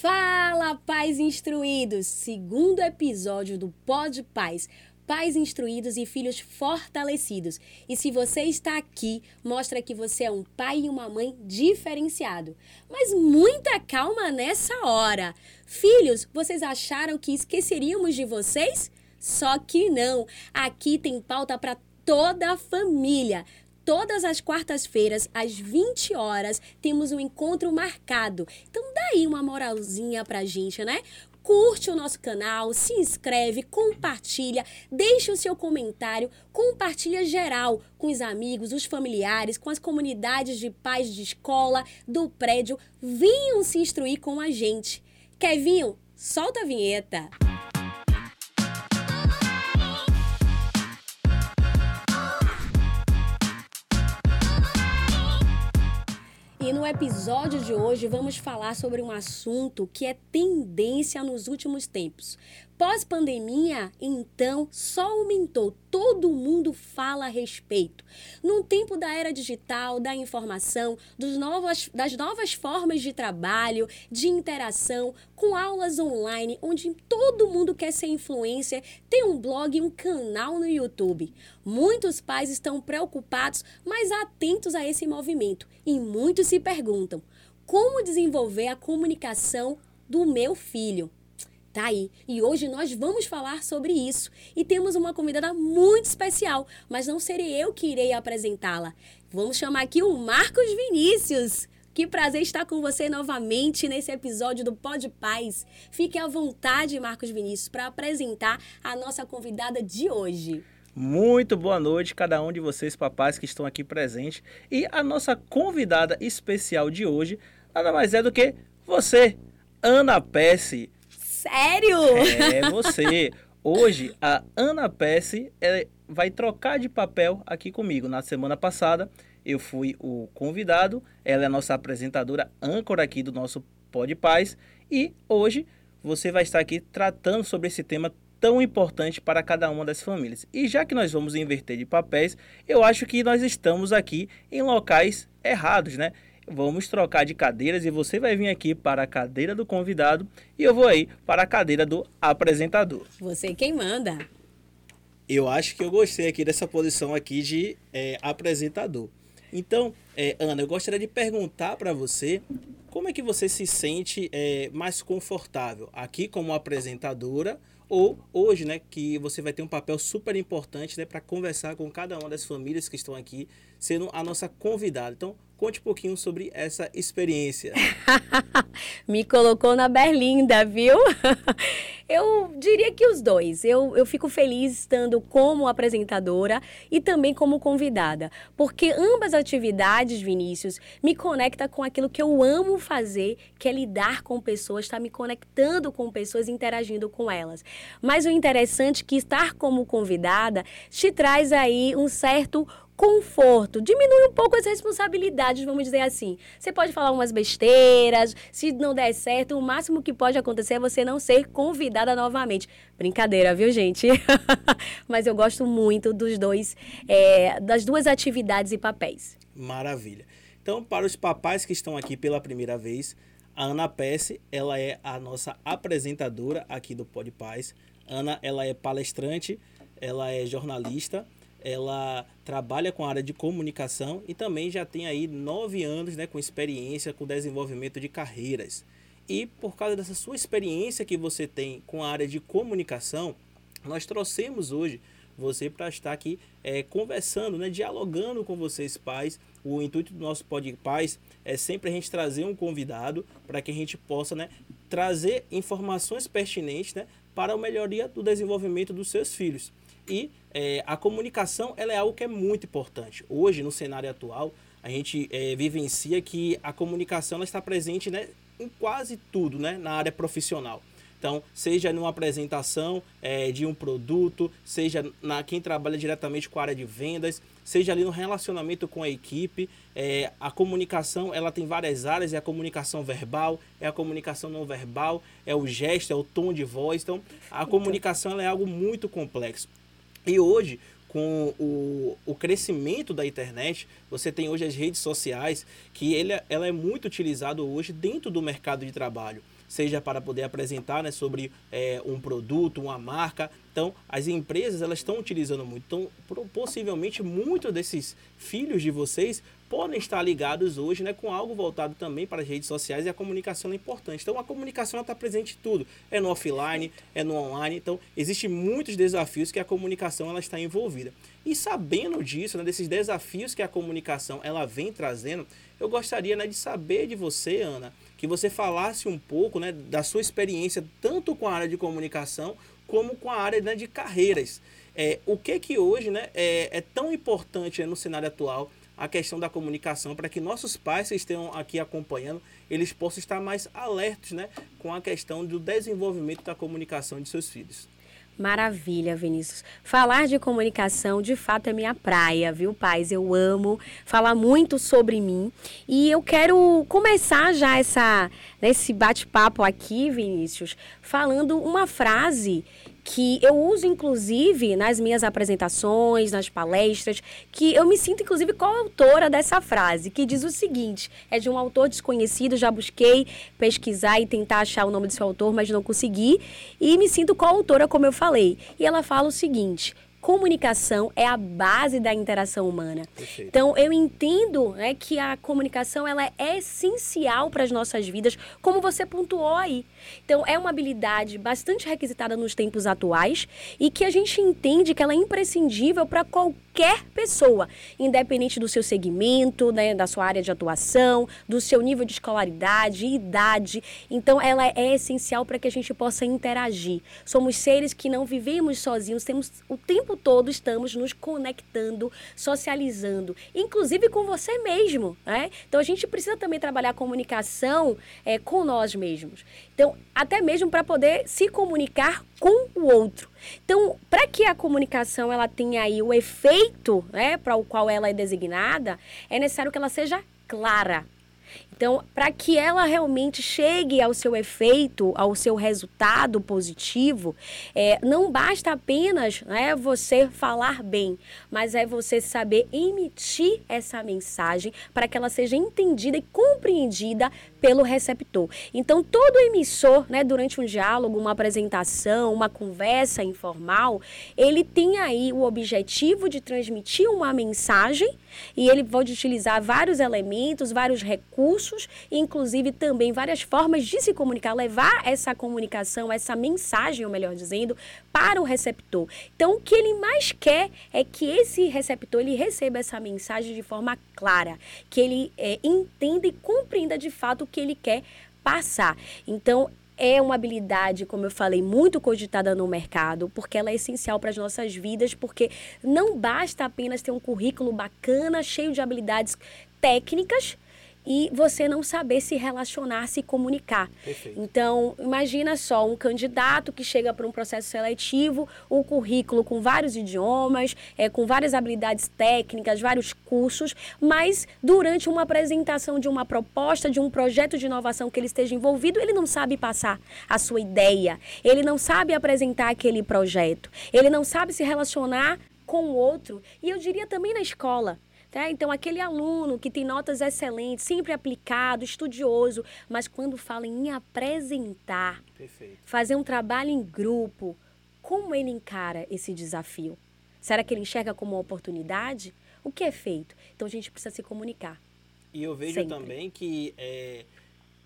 Fala, pais instruídos! Segundo episódio do Pod Pais. Pais instruídos e filhos fortalecidos. E se você está aqui, mostra que você é um pai e uma mãe diferenciado. Mas muita calma nessa hora. Filhos, vocês acharam que esqueceríamos de vocês? Só que não. Aqui tem pauta para toda a família todas as quartas-feiras, às 20 horas, temos um encontro marcado. Então, daí uma moralzinha pra gente, né? Curte o nosso canal, se inscreve, compartilha, deixa o seu comentário, compartilha geral com os amigos, os familiares, com as comunidades de pais de escola, do prédio. Venham se instruir com a gente. Kevinho, solta a vinheta. E no episódio de hoje vamos falar sobre um assunto que é tendência nos últimos tempos. Pós-pandemia, então, só aumentou. Todo mundo fala a respeito. Num tempo da era digital, da informação, dos novas, das novas formas de trabalho, de interação, com aulas online, onde todo mundo quer ser influencer, tem um blog um canal no YouTube. Muitos pais estão preocupados, mas atentos a esse movimento. E muitos se perguntam: como desenvolver a comunicação do meu filho? Tá aí. E hoje nós vamos falar sobre isso. E temos uma convidada muito especial, mas não serei eu que irei apresentá-la. Vamos chamar aqui o Marcos Vinícius. Que prazer estar com você novamente nesse episódio do Pod Paz. Fique à vontade, Marcos Vinícius, para apresentar a nossa convidada de hoje. Muito boa noite, cada um de vocês, papais que estão aqui presentes. E a nossa convidada especial de hoje nada mais é do que você, Ana Pesce. Sério? É você. Hoje, a Ana Pesce vai trocar de papel aqui comigo. Na semana passada, eu fui o convidado. Ela é a nossa apresentadora, âncora aqui do nosso Pod Paz. E hoje, você vai estar aqui tratando sobre esse tema tão importante para cada uma das famílias. E já que nós vamos inverter de papéis, eu acho que nós estamos aqui em locais errados, né? vamos trocar de cadeiras e você vai vir aqui para a cadeira do convidado e eu vou aí para a cadeira do apresentador. Você quem manda. Eu acho que eu gostei aqui dessa posição aqui de é, apresentador. Então, é, Ana, eu gostaria de perguntar para você como é que você se sente é, mais confortável aqui como apresentadora ou hoje, né, que você vai ter um papel super importante né, para conversar com cada uma das famílias que estão aqui, sendo a nossa convidada. Então, Conte um pouquinho sobre essa experiência. Me colocou na berlinda, viu? eu diria que os dois. Eu, eu fico feliz estando como apresentadora e também como convidada, porque ambas atividades, Vinícius, me conecta com aquilo que eu amo fazer, que é lidar com pessoas, estar tá me conectando com pessoas, interagindo com elas. Mas o interessante é que estar como convidada te traz aí um certo conforto, diminui um pouco as responsabilidades, vamos dizer assim. Você pode falar umas besteiras, se não der certo, o máximo que pode acontecer é você não ser convidada novamente. Brincadeira, viu, gente? Mas eu gosto muito dos dois, é, das duas atividades e papéis. Maravilha. Então, para os papais que estão aqui pela primeira vez, a Ana Pesce, ela é a nossa apresentadora aqui do Pod Paz. Ana, ela é palestrante, ela é jornalista, ela trabalha com a área de comunicação e também já tem aí nove anos né, com experiência com desenvolvimento de carreiras. E por causa dessa sua experiência que você tem com a área de comunicação, nós trouxemos hoje você para estar aqui é, conversando, né, dialogando com vocês pais. O intuito do nosso Pod Pais é sempre a gente trazer um convidado para que a gente possa né, trazer informações pertinentes né, para a melhoria do desenvolvimento dos seus filhos. E é, a comunicação ela é algo que é muito importante. Hoje, no cenário atual, a gente é, vivencia que a comunicação ela está presente né, em quase tudo né, na área profissional. Então, seja numa apresentação é, de um produto, seja na quem trabalha diretamente com a área de vendas, seja ali no relacionamento com a equipe, é, a comunicação ela tem várias áreas, é a comunicação verbal, é a comunicação não verbal, é o gesto, é o tom de voz. Então, a comunicação é algo muito complexo. E hoje, com o, o crescimento da internet, você tem hoje as redes sociais, que ele, ela é muito utilizada hoje dentro do mercado de trabalho. seja para poder apresentar né, sobre é, um produto, uma marca. Então, as empresas elas estão utilizando muito. Então, possivelmente, muitos desses filhos de vocês podem estar ligados hoje né, com algo voltado também para as redes sociais e a comunicação é importante. Então, a comunicação está presente em tudo. É no offline, é no online. Então, existem muitos desafios que a comunicação ela está envolvida. E sabendo disso, né, desses desafios que a comunicação ela vem trazendo, eu gostaria né, de saber de você, Ana, que você falasse um pouco né, da sua experiência tanto com a área de comunicação como com a área né, de carreiras. É, o que que hoje né, é, é tão importante né, no cenário atual a questão da comunicação para que nossos pais que estejam aqui acompanhando, eles possam estar mais alertos né, com a questão do desenvolvimento da comunicação de seus filhos. Maravilha, Vinícius. Falar de comunicação, de fato, é minha praia, viu, pais? Eu amo falar muito sobre mim. E eu quero começar já essa, esse bate-papo aqui, Vinícius, falando uma frase que eu uso inclusive nas minhas apresentações, nas palestras, que eu me sinto inclusive coautora dessa frase, que diz o seguinte: é de um autor desconhecido, já busquei pesquisar e tentar achar o nome desse autor, mas não consegui, e me sinto coautora, como eu falei. E ela fala o seguinte: comunicação é a base da interação humana. Perfeito. Então, eu entendo né, que a comunicação ela é essencial para as nossas vidas, como você pontuou aí. Então, é uma habilidade bastante requisitada nos tempos atuais e que a gente entende que ela é imprescindível para qualquer pessoa, independente do seu segmento, né, da sua área de atuação, do seu nível de escolaridade, idade. Então, ela é essencial para que a gente possa interagir. Somos seres que não vivemos sozinhos, temos o tempo todo estamos nos conectando, socializando, inclusive com você mesmo, né? Então, a gente precisa também trabalhar a comunicação é, com nós mesmos. Então, até mesmo para poder se comunicar com o outro. Então, para que a comunicação ela tenha aí o efeito, né, para o qual ela é designada, é necessário que ela seja clara. Então, para que ela realmente chegue ao seu efeito, ao seu resultado positivo, é, não basta apenas né, você falar bem, mas é você saber emitir essa mensagem para que ela seja entendida e compreendida pelo receptor. Então, todo emissor, né, durante um diálogo, uma apresentação, uma conversa informal, ele tem aí o objetivo de transmitir uma mensagem e ele pode utilizar vários elementos, vários recursos, inclusive também várias formas de se comunicar, levar essa comunicação, essa mensagem, ou melhor dizendo, para o receptor. Então, o que ele mais quer é que esse receptor ele receba essa mensagem de forma clara, que ele é, entenda e compreenda de fato que ele quer passar. Então, é uma habilidade, como eu falei, muito cogitada no mercado, porque ela é essencial para as nossas vidas, porque não basta apenas ter um currículo bacana, cheio de habilidades técnicas, e você não saber se relacionar, se comunicar. Perfeito. Então, imagina só um candidato que chega para um processo seletivo, um currículo com vários idiomas, é, com várias habilidades técnicas, vários cursos, mas durante uma apresentação de uma proposta, de um projeto de inovação que ele esteja envolvido, ele não sabe passar a sua ideia, ele não sabe apresentar aquele projeto, ele não sabe se relacionar com o outro. E eu diria também na escola. Tá? Então, aquele aluno que tem notas excelentes, sempre aplicado, estudioso, mas quando fala em apresentar, Perfeito. fazer um trabalho em grupo, como ele encara esse desafio? Será que ele enxerga como uma oportunidade? O que é feito? Então, a gente precisa se comunicar. E eu vejo sempre. também que é,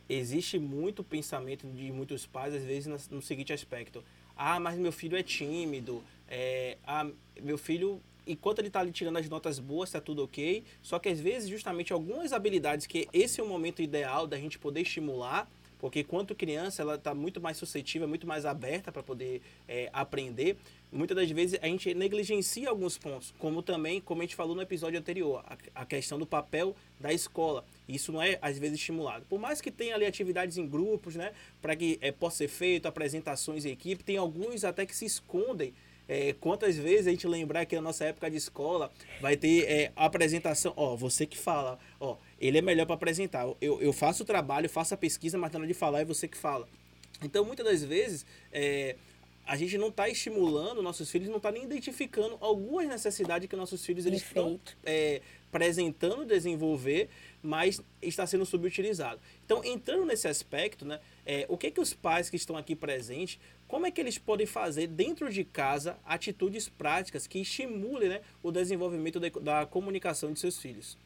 existe muito pensamento de muitos pais, às vezes, no, seguinte aspecto. Ah, mas meu filho é tímido. É, ah, meu filho enquanto ele está ali tirando as notas boas, está tudo ok. Só que às vezes, justamente algumas habilidades que esse é o momento ideal da gente poder estimular, porque quanto criança ela está muito mais suscetível, muito mais aberta para poder é, aprender. Muitas das vezes a gente negligencia alguns pontos, como também, como a gente falou no episódio anterior, a, a questão do papel da escola. Isso não é às vezes estimulado. Por mais que tenha ali atividades em grupos, né, para que é, possa ser feito, apresentações em equipe, tem alguns até que se escondem é, quantas vezes a gente lembrar que na nossa época de escola vai ter é, apresentação, ó, você que fala, ó, ele é melhor para apresentar. Eu, eu faço o trabalho, faço a pesquisa, mas na hora de falar é você que fala. Então, muitas das vezes, é, a gente não está estimulando nossos filhos, não está nem identificando algumas necessidades que nossos filhos eles estão é, apresentando desenvolver, mas está sendo subutilizado. Então, entrando nesse aspecto, né, é, o que que os pais que estão aqui presentes, como é que eles podem fazer dentro de casa atitudes práticas que estimulem né, o desenvolvimento da, da comunicação de seus filhos?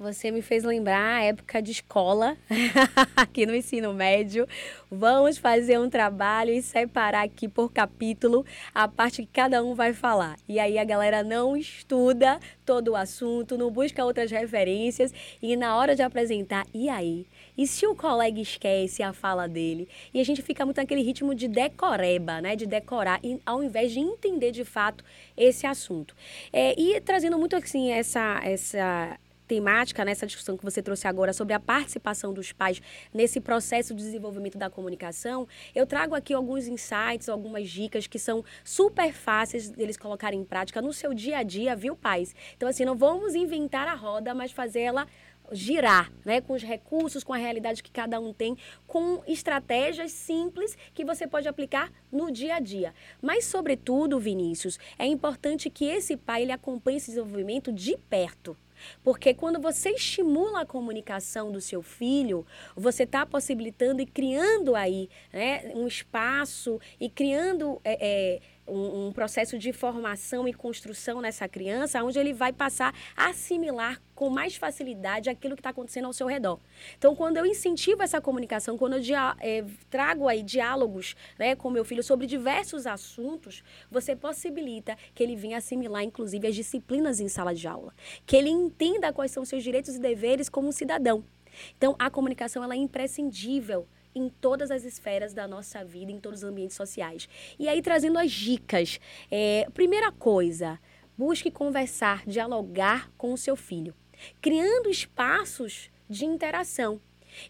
Você me fez lembrar a época de escola, aqui no ensino médio. Vamos fazer um trabalho e separar aqui por capítulo a parte que cada um vai falar. E aí a galera não estuda todo o assunto, não busca outras referências e na hora de apresentar, e aí? E se o colega esquece a fala dele? E a gente fica muito naquele ritmo de decoreba, né? De decorar, ao invés de entender de fato esse assunto. É, e trazendo muito assim essa essa temática, nessa discussão que você trouxe agora sobre a participação dos pais nesse processo de desenvolvimento da comunicação, eu trago aqui alguns insights, algumas dicas que são super fáceis deles colocarem em prática no seu dia a dia, viu, pais? Então, assim, não vamos inventar a roda, mas fazer ela girar, né, com os recursos, com a realidade que cada um tem, com estratégias simples que você pode aplicar no dia a dia. Mas sobretudo, Vinícius, é importante que esse pai ele acompanhe esse desenvolvimento de perto. Porque quando você estimula a comunicação do seu filho, você está possibilitando e criando aí né, um espaço e criando. É, é, um, um, processo de formação e construção nessa criança, onde ele vai passar a assimilar com mais facilidade aquilo que está acontecendo ao seu redor. Então, quando eu incentivo essa comunicação, quando eu é, trago aí diálogos né, com meu filho sobre diversos assuntos, você possibilita que ele venha assimilar, inclusive, as disciplinas em sala de aula. Que ele entenda quais são seus direitos e deveres como cidadão. Então, a comunicação ela é imprescindível em todas as esferas da nossa vida, em todos os ambientes sociais. E aí, trazendo as dicas. É, primeira coisa, busque conversar, dialogar com o seu filho, criando espaços de interação.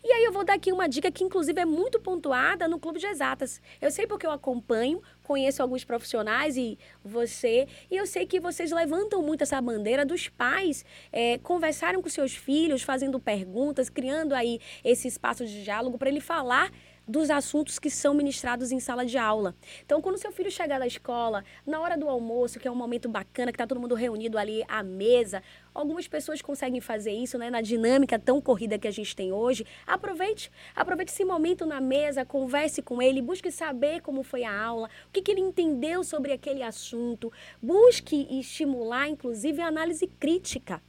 E aí eu vou dar aqui uma dica que inclusive é muito pontuada no Clube de Exatas. Eu sei porque eu acompanho, conheço alguns profissionais e você, e eu sei que vocês levantam muito essa bandeira dos pais é, conversarem com seus filhos, fazendo perguntas, criando aí esse espaço de diálogo para ele falar dos assuntos que são ministrados em sala de aula. Então, quando seu filho chegar da escola, na hora do almoço, que é um momento bacana, que está todo mundo reunido ali à mesa, algumas pessoas conseguem fazer isso, né, na dinâmica tão corrida que a gente tem hoje. Aproveite, aproveite esse momento na mesa, converse com ele, busque saber como foi a aula, o que, que ele entendeu sobre aquele assunto, busque estimular, inclusive, a análise crítica.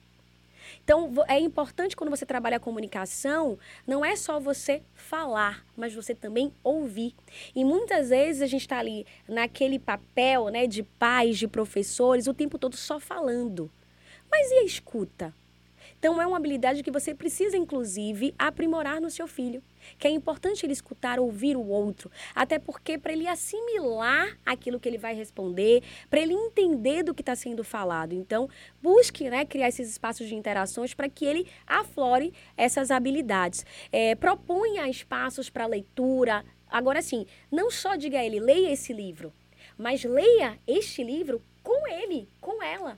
Então, é importante quando você trabalha a comunicação, não é só você falar, mas você também ouvir. E muitas vezes a gente está ali naquele papel né, de pais, de professores, o tempo todo só falando. Mas e a escuta? Então, é uma habilidade que você precisa, inclusive, aprimorar no seu filho. Que é importante ele escutar, ouvir o outro. Até porque, para ele assimilar aquilo que ele vai responder, para ele entender do que está sendo falado. Então, busque né, criar esses espaços de interações para que ele aflore essas habilidades. É, propunha espaços para leitura. Agora, sim, não só diga a ele, leia esse livro, mas leia este livro com ele, com ela.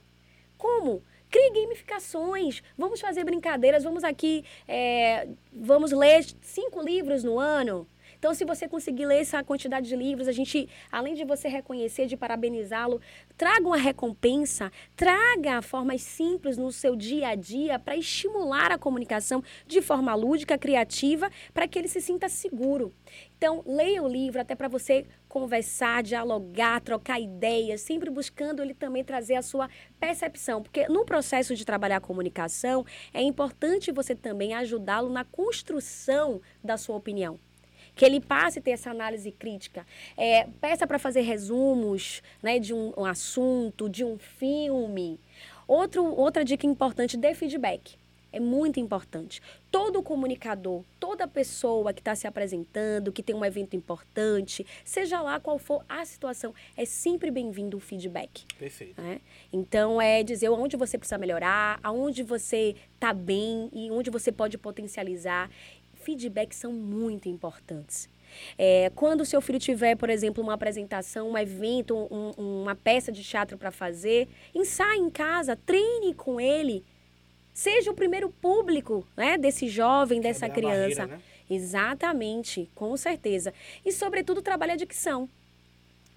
Como? Crie gamificações, vamos fazer brincadeiras, vamos aqui, é, vamos ler cinco livros no ano. Então, se você conseguir ler essa quantidade de livros, a gente, além de você reconhecer, de parabenizá-lo, traga uma recompensa, traga formas simples no seu dia a dia para estimular a comunicação de forma lúdica, criativa, para que ele se sinta seguro. Então, leia o livro até para você conversar, dialogar, trocar ideias, sempre buscando ele também trazer a sua percepção, porque no processo de trabalhar a comunicação, é importante você também ajudá-lo na construção da sua opinião que ele passe a ter essa análise crítica. É, peça para fazer resumos né, de um, um, assunto, de um filme. Outro, outra dica importante, dê feedback. É muito importante. Todo comunicador, toda pessoa que está se apresentando, que tem um evento importante, seja lá qual for a situação, é sempre bem-vindo o feedback. Perfeito. Né? Então, é dizer onde você precisa melhorar, aonde você está bem e onde você pode potencializar feedbacks são muito importantes. É, quando o seu filho tiver, por exemplo, uma apresentação, um evento, um, uma peça de teatro para fazer, ensaie em casa, treine com ele. Seja o primeiro público né, desse jovem, dessa criança. Barreira, né? Exatamente, com certeza. E, sobretudo, trabalhe a dicção.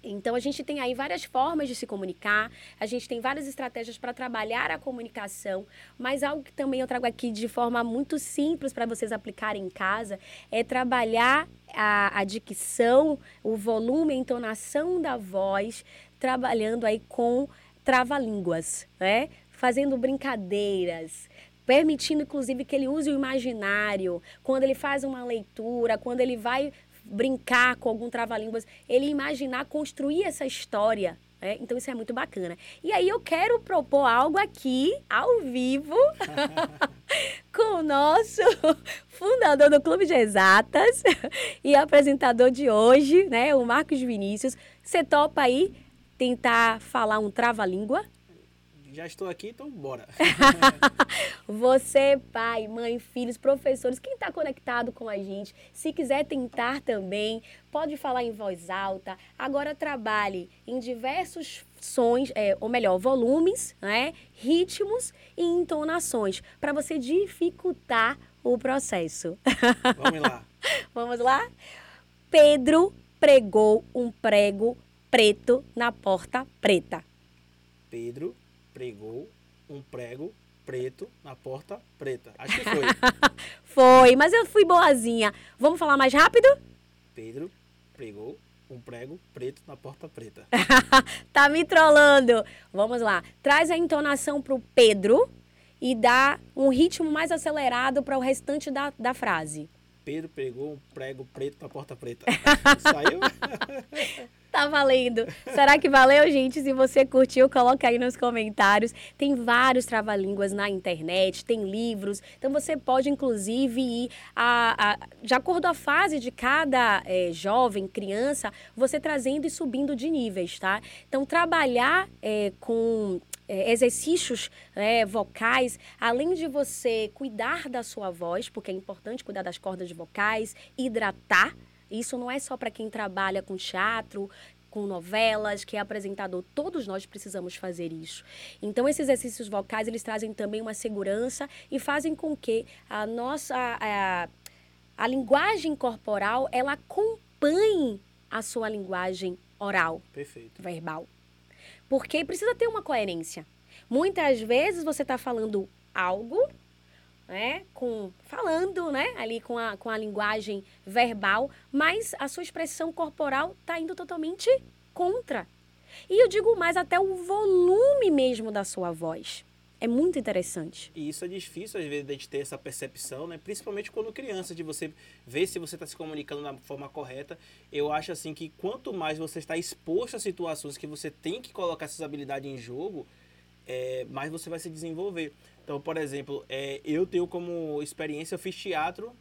Então, a gente tem aí várias formas de se comunicar, a gente tem várias estratégias para trabalhar a comunicação, mas algo que também eu trago aqui de forma muito simples para vocês aplicarem em casa é trabalhar a, a dicção, o volume, a entonação da voz, trabalhando aí com trava-línguas, né? Fazendo brincadeiras, permitindo inclusive que ele use o imaginário, quando ele faz uma leitura, quando ele vai brincar com algum trava-línguas, ele imaginar construir essa história. Né? Então isso é muito bacana. E aí eu quero propor algo aqui, ao vivo, com o nosso fundador do Clube de Exatas e apresentador de hoje, né, o Marcos Vinícius. Você topa aí tentar falar um trava-língua? Já estou aqui, então bora. Você, pai, mãe, filhos, professores, quem está conectado com a gente, se quiser tentar também, pode falar em voz alta. Agora trabalhe em diversos sons, é, ou melhor, volumes, né, ritmos e entonações, para você dificultar o processo. Vamos lá. Vamos lá? Pedro pregou um prego preto na porta preta. Pedro pregou um prego preto na porta preta. Acho que foi. foi, mas eu fui boazinha. Vamos falar mais rápido? Pedro pregou um prego preto na porta preta. tá me trollando. Vamos lá. Traz a entonação pro Pedro e dá um ritmo mais acelerado para o restante da, da frase. Pedro pregou um prego preto na porta preta. Saiu? Tá valendo. Será que valeu, gente? Se você curtiu, coloca aí nos comentários. Tem vários trava-línguas na internet, tem livros. Então você pode, inclusive, ir a, a de acordo com a fase de cada é, jovem, criança, você trazendo e subindo de níveis, tá? Então, trabalhar é, com é, exercícios né, vocais, além de você cuidar da sua voz, porque é importante cuidar das cordas vocais, hidratar isso não é só para quem trabalha com teatro, com novelas, que é apresentador, todos nós precisamos fazer isso. Então esses exercícios vocais, eles trazem também uma segurança e fazem com que a nossa a, a linguagem corporal, ela acompanhe a sua linguagem oral, Perfeito. verbal. Porque precisa ter uma coerência. Muitas vezes você está falando algo né, com falando, né, ali com a, com a linguagem verbal, mas a sua expressão corporal está indo totalmente contra. E eu digo mais até o volume mesmo da sua voz. É muito interessante. E isso é difícil, às vezes, de ter essa percepção, né? Principalmente quando criança, de você ver se você está se comunicando da forma correta. Eu acho, assim, que quanto mais você está exposto a situações que você tem que colocar essas habilidades em jogo, é, mais você vai se desenvolver. Então, por exemplo, é, eu tenho como experiência, eu fiz teatro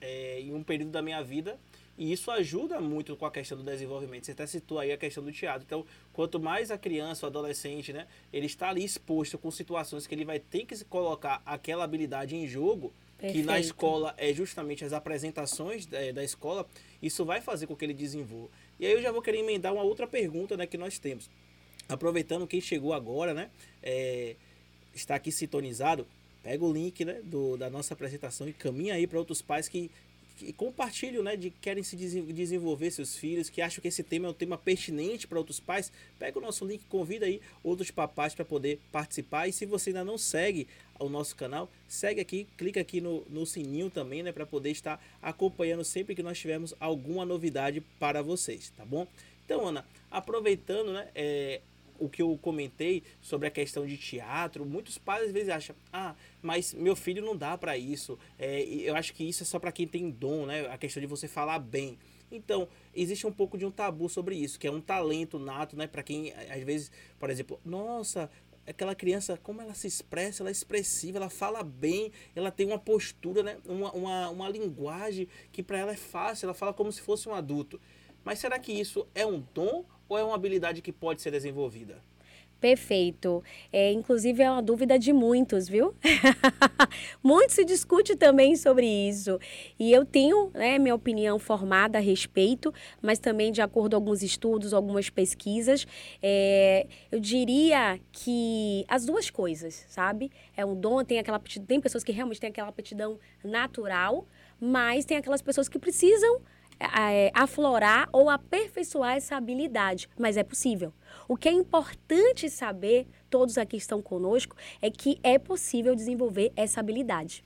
é, em um período da minha vida e isso ajuda muito com a questão do desenvolvimento. Você até citou aí a questão do teatro. Então, quanto mais a criança, o adolescente, né, ele está ali exposto com situações que ele vai ter que colocar aquela habilidade em jogo, Perfeito. que na escola é justamente as apresentações da, é, da escola, isso vai fazer com que ele desenvolva. E aí eu já vou querer emendar uma outra pergunta né, que nós temos. Aproveitando quem chegou agora, né? É, está aqui sintonizado, pega o link né, do, da nossa apresentação e caminha aí para outros pais que, que compartilham, né, de que querem se desenvolver seus filhos, que acham que esse tema é um tema pertinente para outros pais. Pega o nosso link, convida aí outros papais para poder participar. E se você ainda não segue o nosso canal, segue aqui, clica aqui no, no sininho também, né, para poder estar acompanhando sempre que nós tivermos alguma novidade para vocês, tá bom? Então, Ana, aproveitando, né, é, o que eu comentei sobre a questão de teatro, muitos pais às vezes acham, ah, mas meu filho não dá para isso. É, eu acho que isso é só para quem tem dom, né? A questão de você falar bem. Então, existe um pouco de um tabu sobre isso, que é um talento nato, né? Para quem, às vezes, por exemplo, nossa, aquela criança, como ela se expressa, ela é expressiva, ela fala bem, ela tem uma postura, né? uma, uma, uma linguagem que para ela é fácil, ela fala como se fosse um adulto. Mas será que isso é um dom ou é uma habilidade que pode ser desenvolvida? Perfeito. É, inclusive é uma dúvida de muitos, viu? Muito se discute também sobre isso. E eu tenho né, minha opinião formada a respeito, mas também de acordo com alguns estudos, algumas pesquisas, é, eu diria que as duas coisas, sabe? É um dom, tem aquela tem pessoas que realmente têm aquela aptidão natural, mas tem aquelas pessoas que precisam é, aflorar ou aperfeiçoar essa habilidade, mas é possível. O que é importante saber, todos aqui estão conosco, é que é possível desenvolver essa habilidade.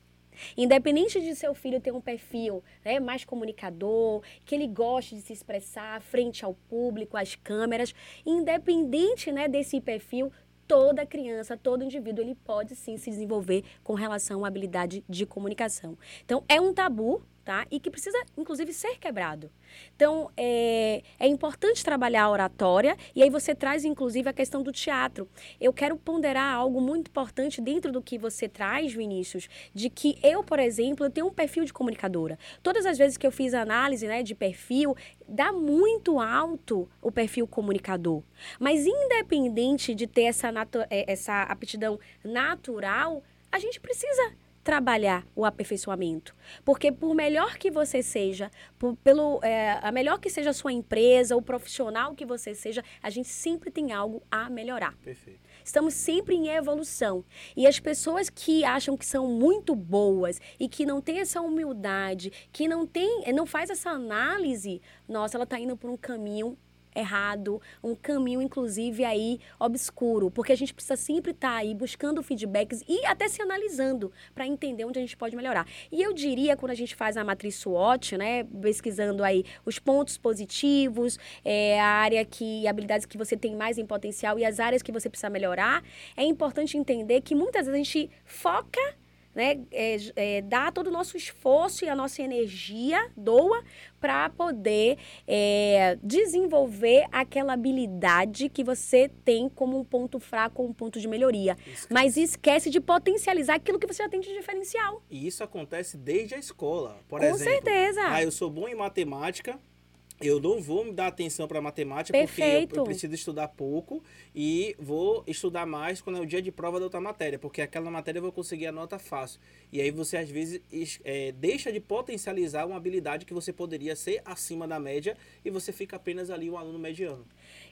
Independente de seu filho ter um perfil né, mais comunicador, que ele goste de se expressar frente ao público, às câmeras, independente né, desse perfil, toda criança, todo indivíduo, ele pode sim se desenvolver com relação à habilidade de comunicação. Então, é um tabu, tá? E que precisa, inclusive, ser quebrado. Então, é, é importante trabalhar a oratória e aí você traz, inclusive, a questão do teatro. Eu quero ponderar algo muito importante dentro do que você traz, Vinícius, de que eu, por exemplo, eu tenho um perfil de comunicadora. Todas as vezes que eu fiz análise né, de perfil, dá muito alto o perfil comunicador. Mas, independente de ter essa, é, essa aptidão natural, a gente precisa trabalhar o aperfeiçoamento. Porque por melhor que você seja, por, pelo, é, a melhor que seja a sua empresa, o profissional que você seja, a gente sempre tem algo a melhorar. Perfeito. Estamos sempre em evolução. E as pessoas que acham que são muito boas e que não têm essa humildade, que não tem, não faz essa análise, nossa, ela está indo por um caminho errado, um caminho, inclusive, aí obscuro, porque a gente precisa sempre estar tá aí buscando feedbacks e até se analisando para entender onde a gente pode melhorar. E eu diria, quando a gente faz a matriz SWOT, né, pesquisando aí os pontos positivos, é, a área que, habilidades que você tem mais em potencial e as áreas que você precisa melhorar, é importante entender que muitas vezes a gente foca né, é, é, dá todo o nosso esforço e a nossa energia, doa, para poder é, desenvolver aquela habilidade que você tem como um ponto fraco ou um ponto de melhoria. Esquece. Mas esquece de potencializar aquilo que você já tem de diferencial. E isso acontece desde a escola. Por Com exemplo, certeza. Ah, eu sou bom em matemática, eu não vou me dar atenção para matemática Perfeito. porque eu, eu, preciso estudar pouco e vou estudar mais quando é o dia de prova da outra matéria, porque aquela matéria eu vou conseguir a nota fácil. E aí você às vezes é, deixa de potencializar uma habilidade que você poderia ser acima da média e você fica apenas ali um aluno mediano.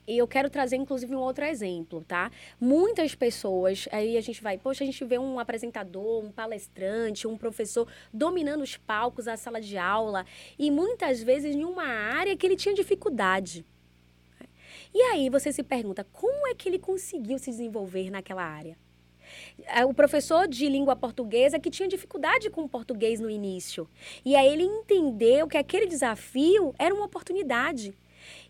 E eu quero trazer, inclusive, um outro exemplo, tá? Muitas pessoas, aí a gente vai, poxa, a gente vê um apresentador, um palestrante, um professor dominando os palcos, a sala de aula, e muitas vezes em uma área que ele tinha dificuldade. E aí você se pergunta, como é que ele conseguiu se desenvolver naquela área? É, o professor de língua portuguesa que tinha dificuldade com o português no início. E aí ele entendeu que aquele desafio era uma oportunidade.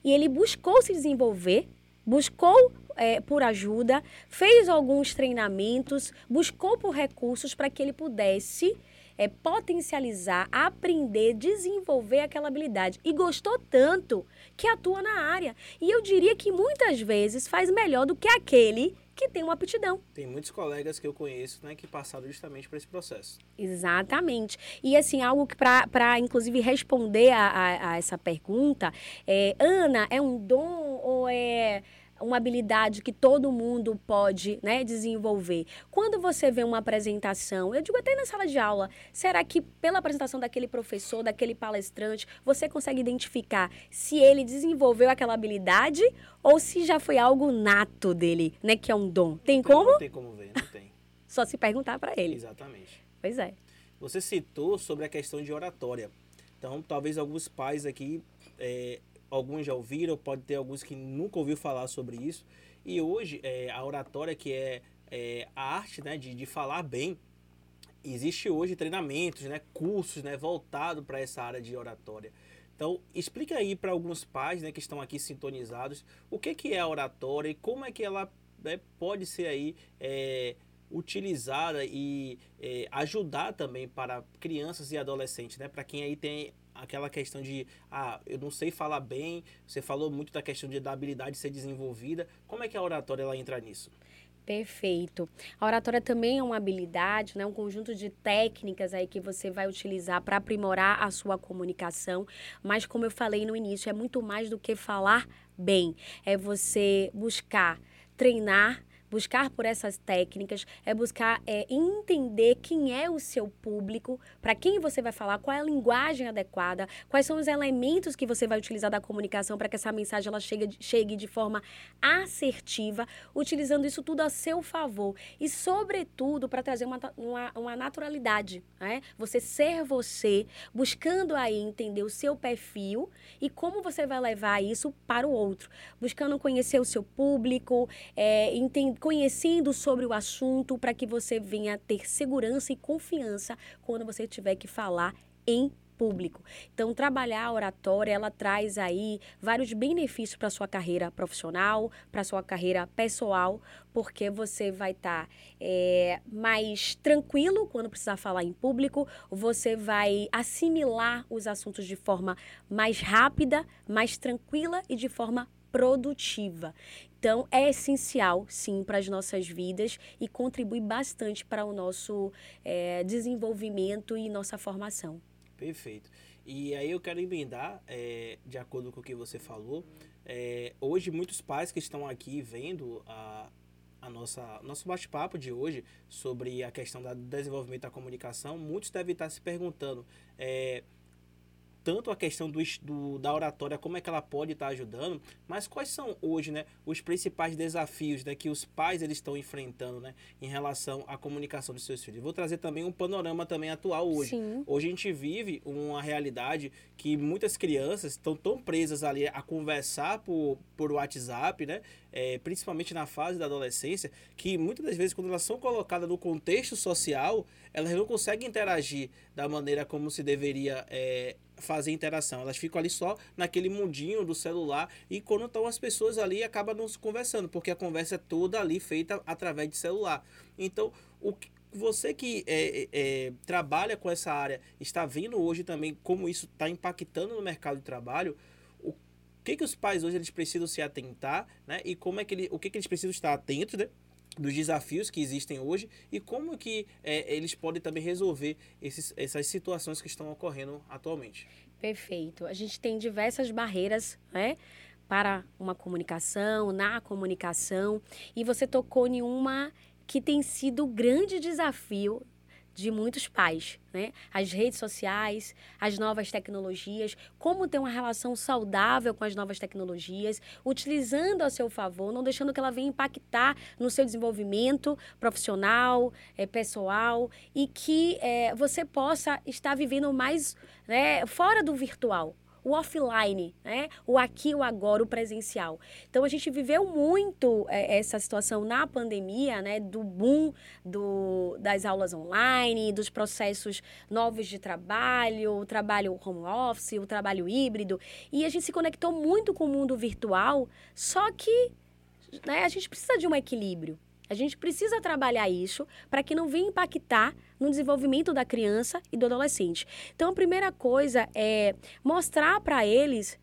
E ele buscou se desenvolver, buscou é, por ajuda, fez alguns treinamentos, buscou por recursos para que ele pudesse é, potencializar, aprender, desenvolver aquela habilidade. E gostou tanto que atua na área. E eu diria que muitas vezes faz melhor do que aquele que tem uma aptidão. Tem muitos colegas que eu conheço né, que passaram justamente por esse processo. Exatamente. E assim, algo que para, inclusive, responder a, a, a essa pergunta, é, Ana, é um dom ou é uma habilidade que todo mundo pode né, desenvolver. Quando você vê uma apresentação, eu digo até na sala de aula, será que pela apresentação daquele professor, daquele palestrante, você consegue identificar se ele desenvolveu aquela habilidade ou se já foi algo nato dele, né, que é um dom? Tem, como? Não tem como ver, não tem. Só se perguntar para ele. Exatamente. Pois é. Você citou sobre a questão de oratória. Então, talvez alguns pais aqui é, alguns já ouviram, pode ter alguns que nunca ouviu falar sobre isso. E hoje, é, a oratória, que é, é, a arte né, de, de falar bem, existe hoje treinamentos, né, cursos né, voltados para essa área de oratória. Então, explica aí para alguns pais né, que estão aqui sintonizados o que, que é a oratória e como é que ela né, pode ser aí é, utilizada e é, ajudar também para crianças e adolescentes, né, para quem aí tem aquela questão de, ah, eu não sei falar bem, você falou muito da questão de, da habilidade ser desenvolvida. Como é que a oratória ela entra nisso? Perfeito. A oratória também é uma habilidade, né? um conjunto de técnicas aí que você vai utilizar para aprimorar a sua comunicação. Mas, como eu falei no início, é muito mais do que falar bem. É você buscar treinar buscar por essas técnicas, é buscar é, entender quem é o seu público, para quem você vai falar, qual é a linguagem adequada, quais são os elementos que você vai utilizar da comunicação para que essa mensagem ela chegue, chegue de forma assertiva, utilizando isso tudo a seu favor. E, sobretudo, para trazer uma, uma, uma naturalidade. Né? Você ser você, buscando aí entender o seu perfil e como você vai levar isso para o outro. Buscando conhecer o seu público, é, conhecendo sobre o assunto, para que você venha ter segurança e confiança quando você tiver que falar em público. Então, trabalhar a oratória, ela traz aí vários benefícios para sua carreira profissional, para sua carreira pessoal, porque você vai estar tá, é, mais tranquilo quando precisar falar em público, você vai assimilar os assuntos de forma mais rápida, mais tranquila e de forma produtiva. Então, é essencial, sim, para as nossas vidas e contribui bastante para o nosso é, desenvolvimento e nossa formação. Perfeito. E aí eu quero emendar, é, de acordo com o que você falou, é, hoje muitos pais que estão aqui vendo a, a nossa nosso bate-papo de hoje sobre a questão do desenvolvimento da comunicação, muitos devem estar se perguntando tanto a questão do, do, da oratória, como é que ela pode estar ajudando, mas quais são hoje né, os principais desafios né, que os pais eles estão enfrentando né, em relação à comunicação dos seus filhos. Vou trazer também um panorama também atual hoje. Sim. Hoje a gente vive uma realidade que muitas crianças estão tão presas ali a conversar por, por WhatsApp, né? É, principalmente na fase da adolescência, que muitas das vezes, quando elas são colocadas no contexto social, elas não conseguem interagir da maneira como se deveria é, fazer interação. Elas ficam ali só naquele mundinho do celular e quando estão as pessoas ali acabam não se conversando, porque a conversa é toda ali feita através de celular. Então, o que você que é, é, trabalha com essa área está vendo hoje também como isso está impactando no mercado de trabalho o que que os pais hoje eles precisam se atentar né e como é que ele, o que que eles precisam estar atentos né? Dos desafios que existem hoje e como que é, eles podem também resolver esses, essas situações que estão ocorrendo atualmente. Perfeito. A gente tem diversas barreiras, né? Para uma comunicação, na comunicação, e você tocou em uma que tem sido o grande desafio de muitos pais, né? As redes sociais, as novas tecnologias, como ter uma relação saudável com as novas tecnologias, utilizando a seu favor, não deixando que ela venha impactar no seu desenvolvimento profissional, é, pessoal, e que é, você possa estar vivendo mais né, fora do virtual, o offline, né? O aqui, o agora, o presencial. Então a gente viveu muito é, essa situação na pandemia, né? Do boom do, das aulas online, dos processos novos de trabalho, o trabalho home office, o trabalho híbrido. E a gente se conectou muito com o mundo virtual, só que né, a gente precisa de um equilíbrio. A gente precisa trabalhar isso para que não venha impactar no desenvolvimento da criança e do adolescente. Então, a primeira coisa é mostrar para eles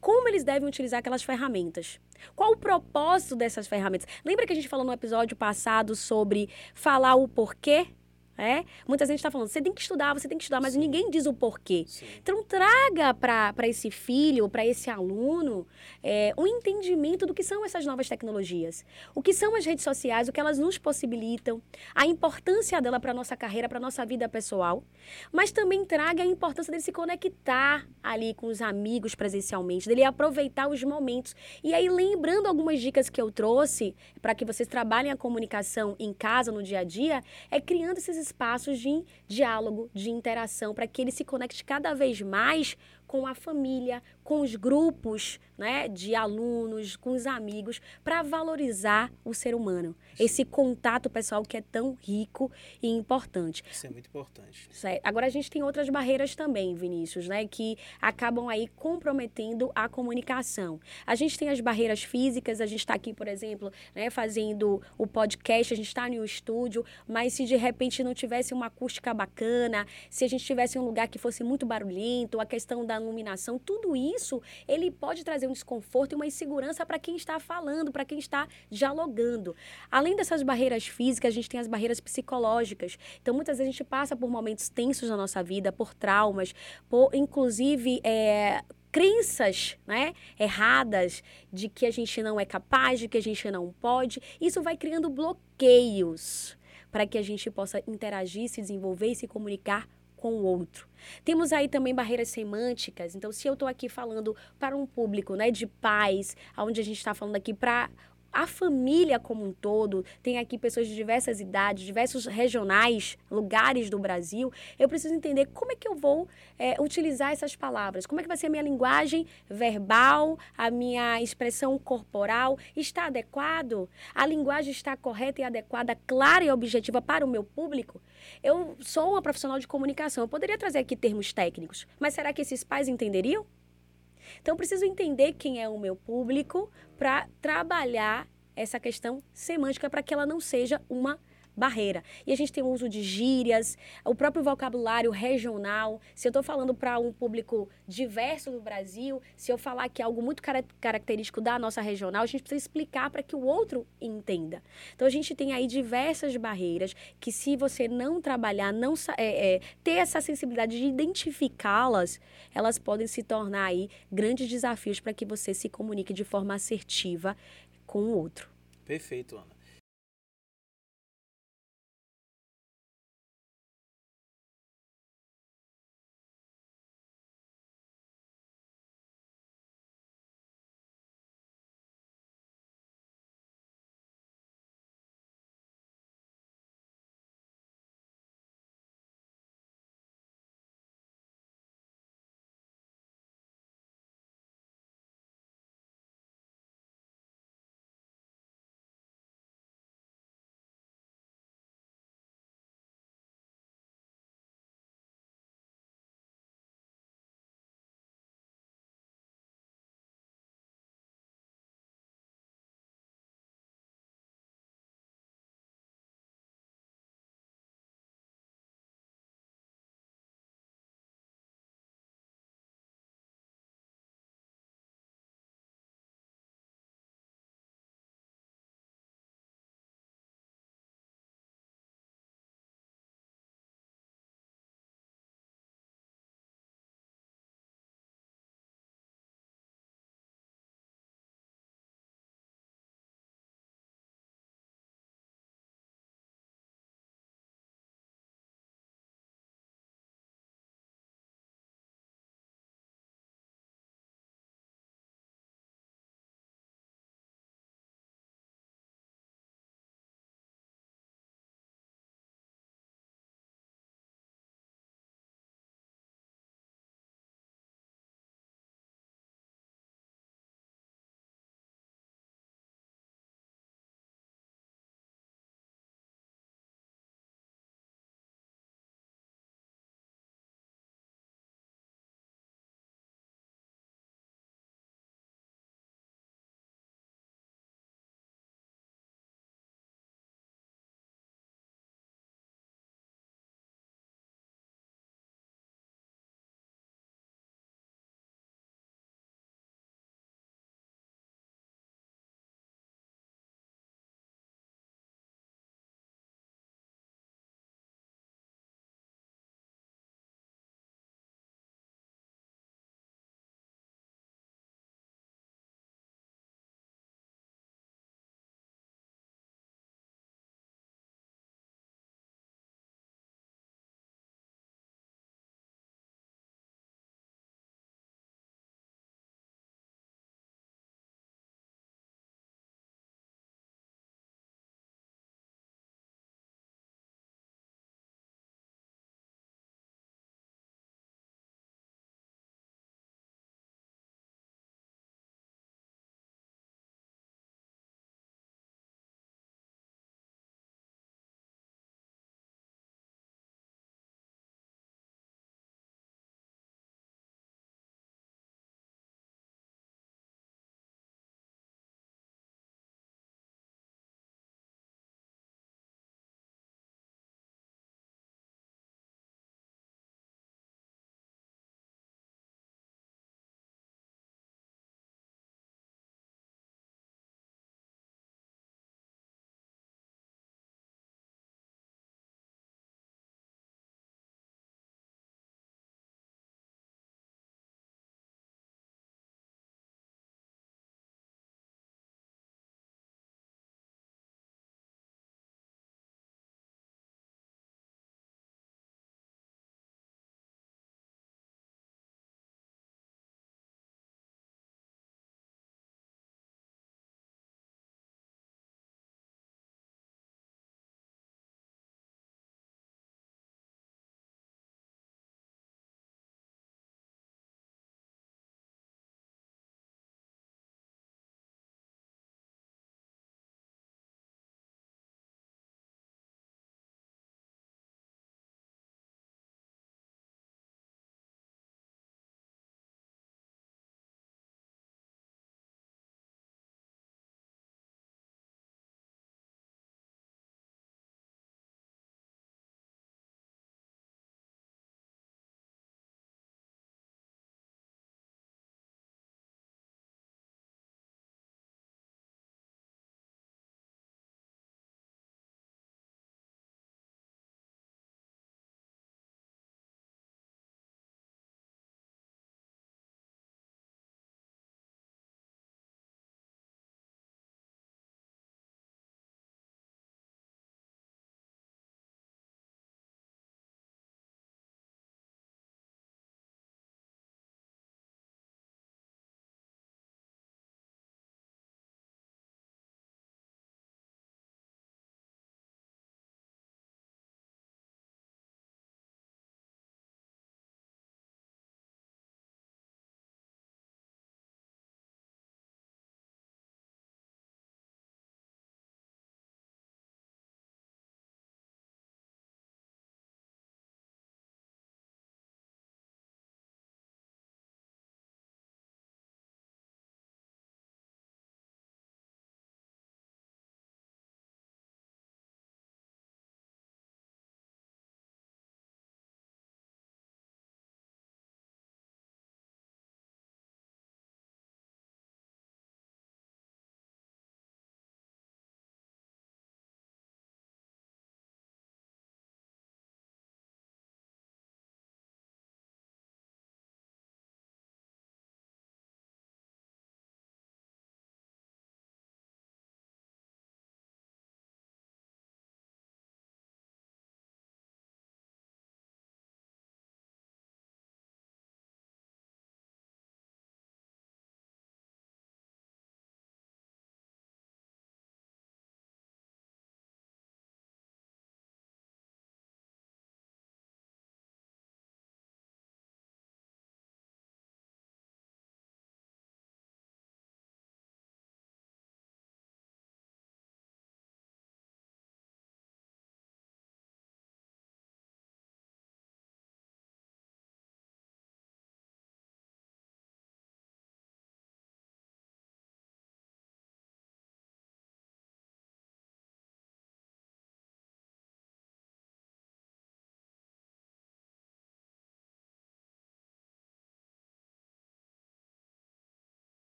como eles devem utilizar aquelas ferramentas. Qual o propósito dessas ferramentas? Lembra que a gente falou no episódio passado sobre falar o porquê é? Muita gente está falando, você tem que estudar, você tem que estudar, mas Sim. ninguém diz o porquê. Sim. Então, traga para esse filho, para esse aluno, é, um entendimento do que são essas novas tecnologias. O que são as redes sociais, o que elas nos possibilitam, a importância dela para a nossa carreira, para a nossa vida pessoal. Mas também traga a importância dele se conectar ali com os amigos presencialmente, dele aproveitar os momentos. E aí, lembrando algumas dicas que eu trouxe para que vocês trabalhem a comunicação em casa, no dia a dia, é criando esses espaços de diálogo, de interação, para que ele se conecte cada vez mais com a família, com os grupos né, de alunos, com os amigos, para valorizar o ser humano. Esse contato pessoal que é tão rico e importante. Isso é muito importante. Certo. Agora, a gente tem outras barreiras também, Vinícius, né, que acabam aí comprometendo a comunicação. A gente tem as barreiras físicas, a gente está aqui, por exemplo, né, fazendo o podcast, a gente está no estúdio, mas se de repente não tivesse uma acústica bacana, se a gente tivesse um lugar que fosse muito barulhento, a questão da iluminação, tudo isso, ele pode trazer um desconforto e uma insegurança para quem está falando, para quem está dialogando. Além dessas barreiras físicas, a gente tem as barreiras psicológicas. Então, muitas vezes a gente passa por momentos tensos na nossa vida, por traumas, por, inclusive, é, crenças né, erradas de que a gente não é capaz, de que a gente não pode. Isso vai criando bloqueios para que a gente possa interagir, se desenvolver e se comunicar com o outro. Temos aí também barreiras semânticas. Então, se eu estou aqui falando para um público né, de pais, onde a gente está falando aqui para a família como um todo, tem aqui pessoas de diversas idades, diversos regionais, lugares do Brasil, eu preciso entender como é que eu vou é, utilizar essas palavras, como é que vai ser a minha linguagem verbal, a minha expressão corporal, está adequado? A linguagem está correta e adequada, clara e objetiva para o meu público? Eu sou uma profissional de comunicação, eu poderia trazer aqui termos técnicos, mas será que esses pais entenderiam? Então, preciso entender quem é o meu público para trabalhar essa questão semântica para que ela não seja uma barreira. E a gente tem o uso de gírias, o próprio vocabulário regional. Se eu estou falando para um público diverso do Brasil, se eu falar que é algo muito car característico da nossa regional, a gente precisa explicar para que o outro entenda. Então a gente tem aí diversas barreiras que, se você não trabalhar, não é, é, ter essa sensibilidade de identificá-las, elas podem se tornar aí grandes desafios para que você se comunique de forma assertiva com o outro. Perfeito, Ana.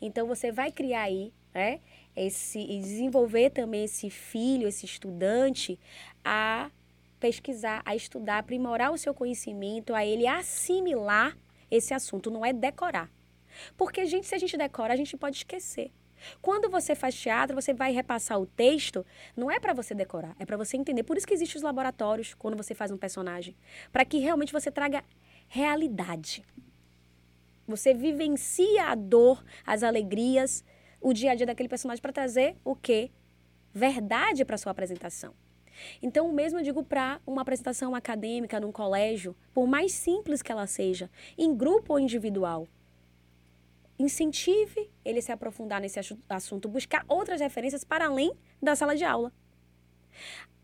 Então você vai criar aí, né? Esse, e desenvolver também esse filho, esse estudante, a pesquisar, a estudar, aprimorar o seu conhecimento, a ele assimilar esse assunto, não é decorar. Porque, gente, se a gente decora, a gente pode esquecer. Quando você faz teatro, você vai repassar o texto, não é para você decorar, é para você entender. Por isso que existem os laboratórios quando você faz um personagem, para que realmente você traga realidade. Você vivencia a dor, as alegrias, o dia a dia daquele personagem para trazer o quê? Verdade para sua apresentação. Então, o mesmo eu digo para uma apresentação acadêmica num colégio, por mais simples que ela seja, em grupo ou individual. Incentive ele se aprofundar nesse assunto, buscar outras referências para além da sala de aula.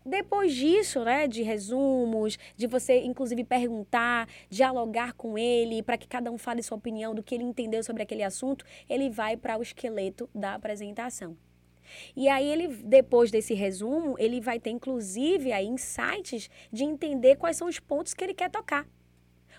Depois disso, né, de resumos, de você inclusive perguntar, dialogar com ele, para que cada um fale sua opinião do que ele entendeu sobre aquele assunto, ele vai para o esqueleto da apresentação. E aí ele, depois desse resumo, ele vai ter inclusive aí insights de entender quais são os pontos que ele quer tocar.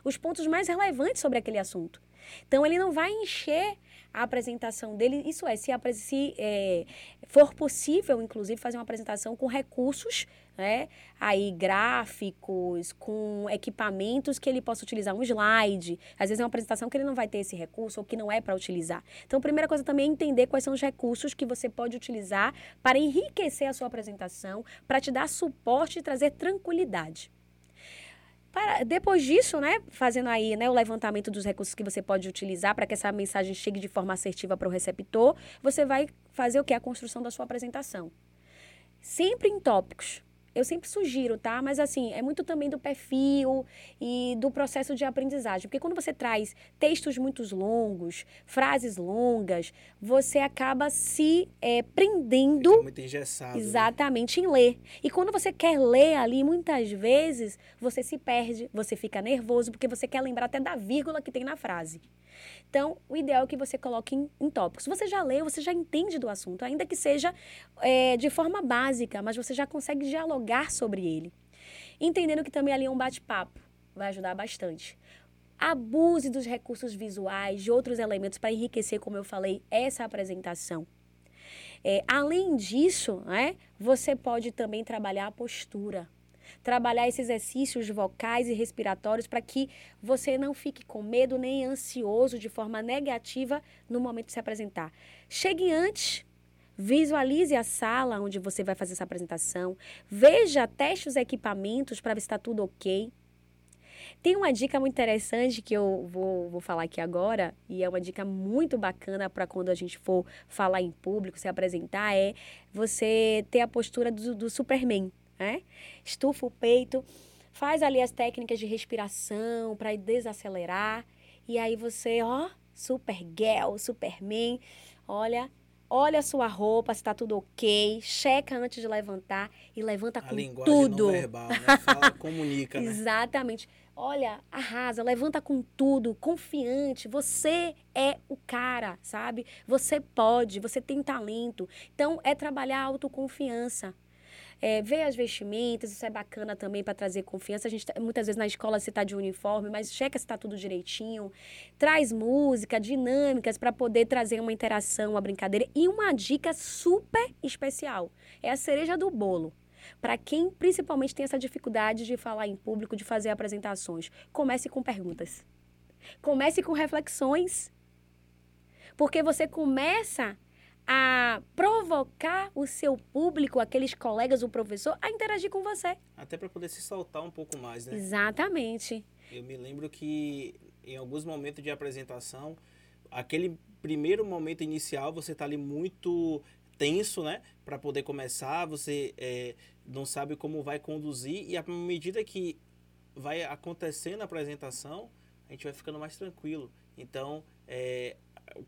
Os pontos mais relevantes sobre aquele assunto. Então ele não vai encher a apresentação dele, isso é, se, se é, for possível, inclusive, fazer uma apresentação com recursos, né, aí gráficos, com equipamentos que ele possa utilizar, um slide. Às vezes é uma apresentação que ele não vai ter esse recurso ou que não é para utilizar. Então, a primeira coisa também é entender quais são os recursos que você pode utilizar para enriquecer a sua apresentação, para te dar suporte e trazer tranquilidade. Para, depois disso, né, fazendo aí né, o levantamento dos recursos que você pode utilizar para que essa mensagem chegue de forma assertiva para o receptor, você vai fazer o que? A construção da sua apresentação. Sempre em tópicos eu sempre sugiro, tá? Mas assim, é muito também do perfil e do processo de aprendizagem. Porque quando você traz textos muito longos, frases longas, você acaba se é, prendendo. Fica muito engessado. Né? Exatamente, né? em ler. E quando você quer ler ali, muitas vezes, você se perde, você fica nervoso, porque você quer lembrar até da vírgula que tem na frase. Então, o ideal é que você coloque em, em tópicos. Você já leu, você já entende do assunto, ainda que seja é, de forma básica, mas você já consegue dialogar sobre ele. Entendendo que também ali é um bate-papo, vai ajudar bastante. Abuse dos recursos visuais, de outros elementos para enriquecer, como eu falei, essa apresentação. É, além disso, né, você pode também trabalhar a postura trabalhar esses exercícios vocais e respiratórios para que você não fique com medo nem ansioso de forma negativa no momento de se apresentar. Chegue antes, Visualize a sala onde você vai fazer essa apresentação. Veja, teste os equipamentos para ver se está tudo ok. Tem uma dica muito interessante que eu vou, vou falar aqui agora, e é uma dica muito bacana para quando a gente for falar em público, se apresentar, é você ter a postura do, do Superman né? Estufa o peito, faz ali as técnicas de respiração para desacelerar. E aí você, ó, super girl, superman, olha, olha a sua roupa, se está tudo ok, checa antes de levantar e levanta a com linguagem tudo. Não verbal, né? Fala, comunica, né? Exatamente. Olha, arrasa, levanta com tudo, confiante. Você é o cara, sabe? Você pode, você tem talento. Então, é trabalhar a autoconfiança. É, ver as vestimentas, isso é bacana também para trazer confiança. A gente, tá, muitas vezes na escola você está de uniforme, mas checa se está tudo direitinho. Traz música, dinâmicas para poder trazer uma interação, uma brincadeira. E uma dica super especial: é a cereja do bolo. Para quem principalmente tem essa dificuldade de falar em público, de fazer apresentações, comece com perguntas. Comece com reflexões. Porque você começa a provocar o seu público, aqueles colegas, o professor, a interagir com você. Até para poder se soltar um pouco mais, né? Exatamente. Eu me lembro que em alguns momentos de apresentação, aquele primeiro momento inicial, você está ali muito tenso, né? Para poder começar, você é, não sabe como vai conduzir e à medida que vai acontecendo a apresentação, a gente vai ficando mais tranquilo. Então, é,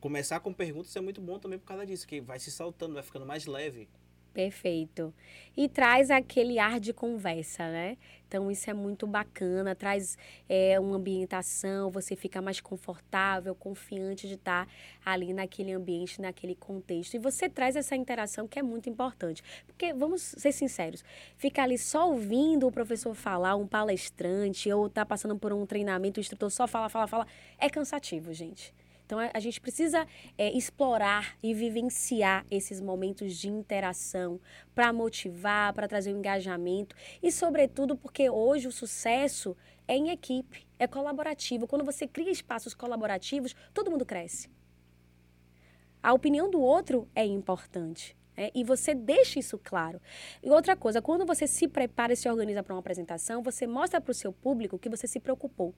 começar com perguntas é muito bom também por causa disso, que vai se saltando, vai ficando mais leve. Perfeito. E traz aquele ar de conversa, né? Então, isso é muito bacana, traz é, uma ambientação, você fica mais confortável, confiante de estar ali naquele ambiente, naquele contexto. E você traz essa interação que é muito importante. Porque, vamos ser sinceros, ficar ali só ouvindo o professor falar, um palestrante, ou tá passando por um treinamento, o instrutor só fala, fala, fala, é cansativo, gente. Então a, a gente precisa é, explorar e vivenciar esses momentos de interação para motivar, para trazer um engajamento e, sobretudo, porque hoje o sucesso é em equipe, é colaborativo. Quando você cria espaços colaborativos, todo mundo cresce. A opinião do outro é importante. É, e você deixa isso claro. E outra coisa, quando você se prepara e se organiza para uma apresentação, você mostra para o seu público que você se preocupou,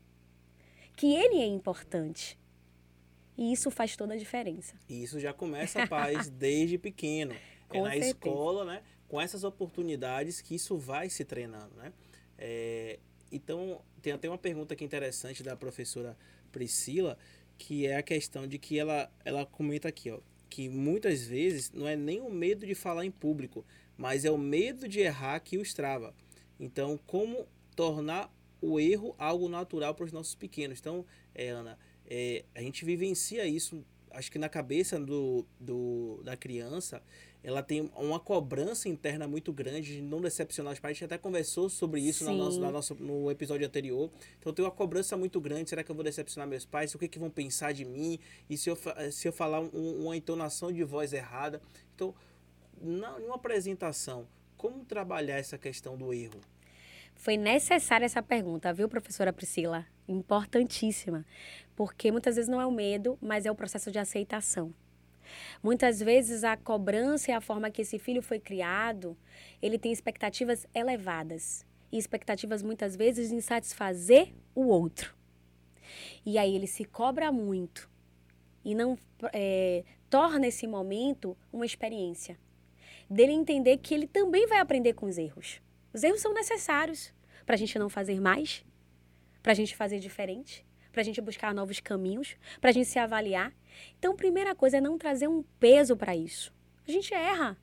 que ele é importante. E isso faz toda a diferença. E isso já começa, paz, desde pequeno. é na certeza. escola, né? Com essas oportunidades que isso vai se treinando, né? É, então, tem até uma pergunta aqui interessante da professora Priscila, que é a questão de que ela, ela comenta aqui, ó, que muitas vezes não é nem o medo de falar em público, mas é o medo de errar que os trava. Então, como tornar o erro algo natural para os nossos pequenos? Então, é, Ana, é, a gente vivencia isso, acho que na cabeça do, do, da criança, ela tem uma cobrança interna muito grande de não decepcionar os pais. A gente até conversou sobre isso no, nosso, na nosso, no episódio anterior. Então tem uma cobrança muito grande. Será que eu vou decepcionar meus pais? O que, que vão pensar de mim? E se eu, se eu falar um, uma entonação de voz errada? Então, na, numa apresentação, como trabalhar essa questão do erro? Foi necessária essa pergunta, viu, professora Priscila? Importantíssima. Porque muitas vezes não é o medo, mas é o processo de aceitação. Muitas vezes a cobrança e a forma que esse filho foi criado, ele tem expectativas elevadas. E expectativas muitas vezes em satisfazer o outro. E aí ele se cobra muito e não é, torna esse momento uma experiência. Dele entender que ele também vai aprender com os erros. Os erros são necessários para a gente não fazer mais, para a gente fazer diferente, para a gente buscar novos caminhos, para a gente se avaliar. Então, primeira coisa é não trazer um peso para isso. A gente erra.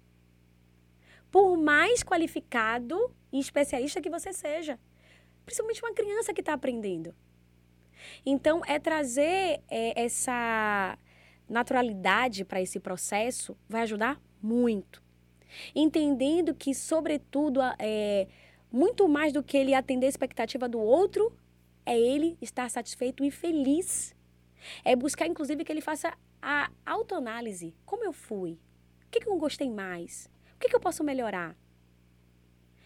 Por mais qualificado e especialista que você seja. Principalmente uma criança que está aprendendo. Então, é trazer é, essa naturalidade para esse processo vai ajudar muito entendendo que, sobretudo, é, muito mais do que ele atender a expectativa do outro, é ele estar satisfeito e feliz. É buscar, inclusive, que ele faça a autoanálise. Como eu fui? O que, que eu gostei mais? O que, que eu posso melhorar?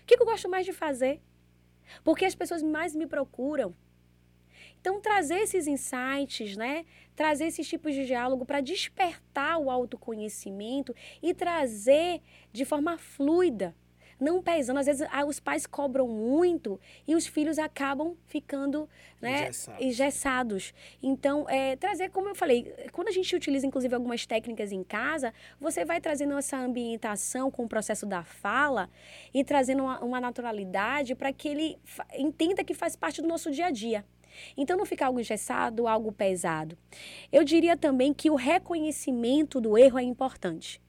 O que, que eu gosto mais de fazer? Porque as pessoas mais me procuram. Então, trazer esses insights, né? trazer esses tipos de diálogo para despertar o autoconhecimento e trazer de forma fluida, não pesando. Às vezes os pais cobram muito e os filhos acabam ficando né, engessados. engessados. Então, é, trazer, como eu falei, quando a gente utiliza inclusive algumas técnicas em casa, você vai trazendo essa ambientação com o processo da fala e trazendo uma, uma naturalidade para que ele entenda que faz parte do nosso dia a dia. Então não fica algo engessado, algo pesado. Eu diria também que o reconhecimento do erro é importante.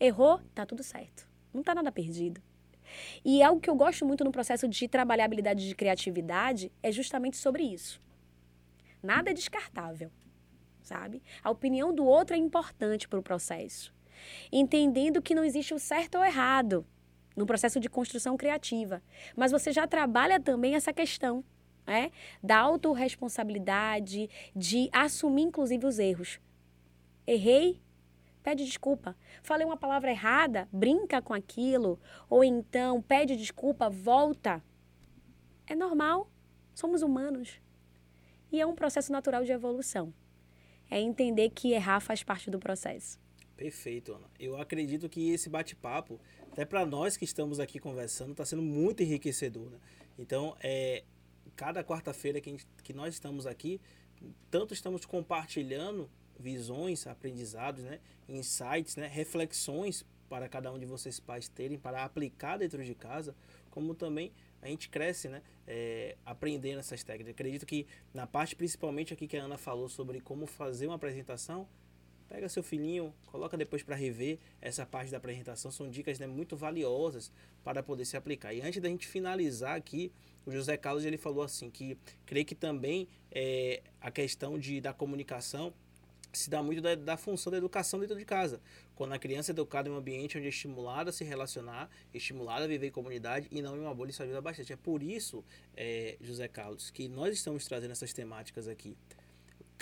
Errou, tá tudo certo. Não tá nada perdido. E algo que eu gosto muito no processo de trabalhar habilidade de criatividade é justamente sobre isso. Nada é descartável, sabe? A opinião do outro é importante para o processo. Entendendo que não existe o certo ou errado no processo de construção criativa. Mas você já trabalha também essa questão é? da autorresponsabilidade, de assumir inclusive os erros. Errei, pede desculpa. Falei uma palavra errada, brinca com aquilo, ou então pede desculpa, volta. É normal, somos humanos. E é um processo natural de evolução. É entender que errar faz parte do processo. Perfeito, Ana. Eu acredito que esse bate-papo, até para nós que estamos aqui conversando, está sendo muito enriquecedor. Né? Então, é, cada quarta-feira que, que nós estamos aqui, tanto estamos compartilhando visões, aprendizados, né, insights, né, reflexões para cada um de vocês pais terem para aplicar dentro de casa, como também a gente cresce, né, é, aprendendo essas técnicas. Acredito que na parte principalmente aqui que a Ana falou sobre como fazer uma apresentação, pega seu filhinho, coloca depois para rever essa parte da apresentação, são dicas né, muito valiosas para poder se aplicar. E antes da gente finalizar aqui, o José Carlos ele falou assim que creio que também é, a questão de, da comunicação se dá muito da, da, função da educação dentro de casa. Quando a criança é educada em um ambiente onde é estimulada a se relacionar, estimulada a viver em comunidade e não em uma bolha, isso ajuda bastante. É por isso, é, José Carlos, que nós estamos trazendo essas temáticas aqui.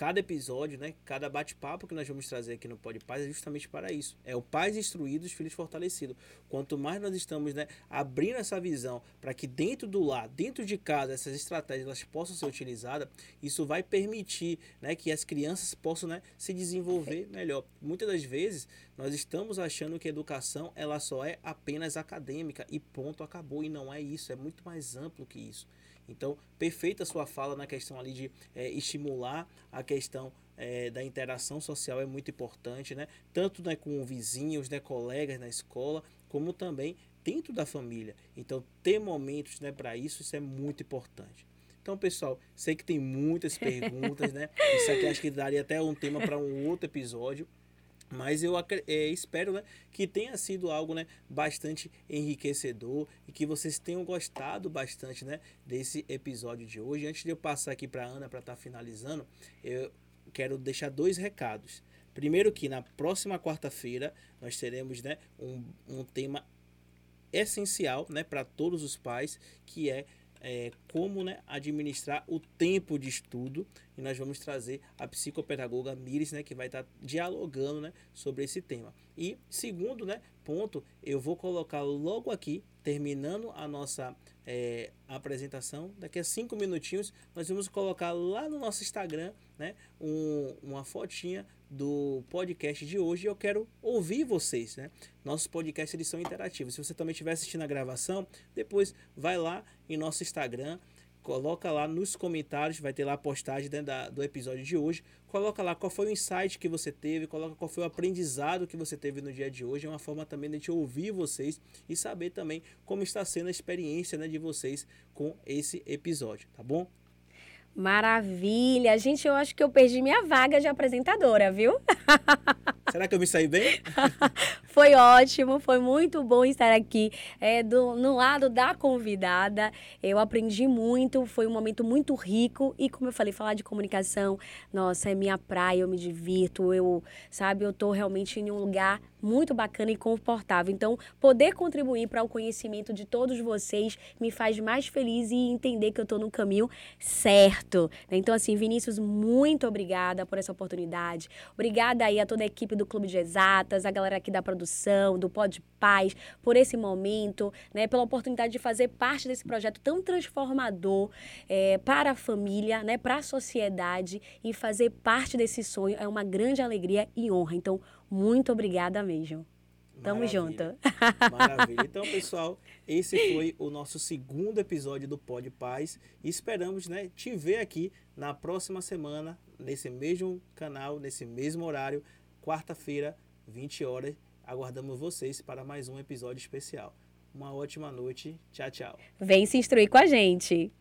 Cada episódio, né, cada bate-papo que nós vamos trazer aqui no Pode Paz é justamente para isso. É o pais instruídos, filhos fortalecidos. Quanto mais nós estamos, né, abrindo essa visão para que dentro do lar, dentro de casa, essas estratégias elas possam ser utilizadas, isso vai permitir, né, que as crianças possam, né, se desenvolver melhor. Muitas das vezes nós estamos achando que a educação ela só é apenas acadêmica e ponto acabou e não é isso, é muito mais amplo que isso. Então, perfeita a sua fala na questão ali de é, estimular a questão é, da interação social é muito importante, né? Tanto né, com vizinhos, né, colegas na escola, como também dentro da família. Então, ter momentos né, para isso, isso é muito importante. Então, pessoal, sei que tem muitas perguntas, né? Isso aqui acho que daria até um tema para um outro episódio. Mas eu é, espero né, que tenha sido algo né, bastante enriquecedor e que vocês tenham gostado bastante né, desse episódio de hoje. Antes de eu passar aqui para a Ana para estar tá finalizando, eu quero deixar dois recados. Primeiro que na próxima quarta-feira nós teremos né, um, um tema essencial né, para todos os pais, que é é, como né, administrar o tempo de estudo e nós vamos trazer a psicopedagoga Miris, né, que vai estar dialogando né, sobre esse tema. E segundo né, ponto, eu vou colocar logo aqui, terminando a nossa é, apresentação, daqui a cinco minutinhos, nós vamos colocar lá no nosso Instagram né, um, uma fotinha do podcast de hoje eu quero ouvir vocês, né? Nossos podcasts eles são interativos. Se você também estiver assistindo a gravação, depois vai lá em nosso Instagram, coloca lá nos comentários, vai ter lá a postagem da, do episódio de hoje. Coloca lá qual foi o insight que você teve, coloca qual foi o aprendizado que você teve no dia de hoje. É uma forma também de gente ouvir vocês e saber também como está sendo a experiência né, de vocês com esse episódio, tá bom? Maravilha! Gente, eu acho que eu perdi minha vaga de apresentadora, viu? Será que eu me saí bem? foi ótimo, foi muito bom estar aqui é, do, no lado da convidada. Eu aprendi muito, foi um momento muito rico e, como eu falei, falar de comunicação, nossa, é minha praia, eu me divirto, eu, sabe, eu tô realmente em um lugar muito bacana e confortável. Então, poder contribuir para o conhecimento de todos vocês me faz mais feliz e entender que eu estou no caminho certo. Então, assim, Vinícius, muito obrigada por essa oportunidade. Obrigada aí a toda a equipe do Clube de Exatas, a galera aqui da produção, do Pod Paz, por esse momento, né, pela oportunidade de fazer parte desse projeto tão transformador é, para a família, né, para a sociedade e fazer parte desse sonho é uma grande alegria e honra. Então, muito obrigada mesmo. Tamo Maravilha. junto. Maravilha. Então, pessoal, esse foi o nosso segundo episódio do Pod Paz. Esperamos né, te ver aqui na próxima semana, nesse mesmo canal, nesse mesmo horário, quarta-feira, 20 horas. Aguardamos vocês para mais um episódio especial. Uma ótima noite. Tchau, tchau. Vem se instruir com a gente.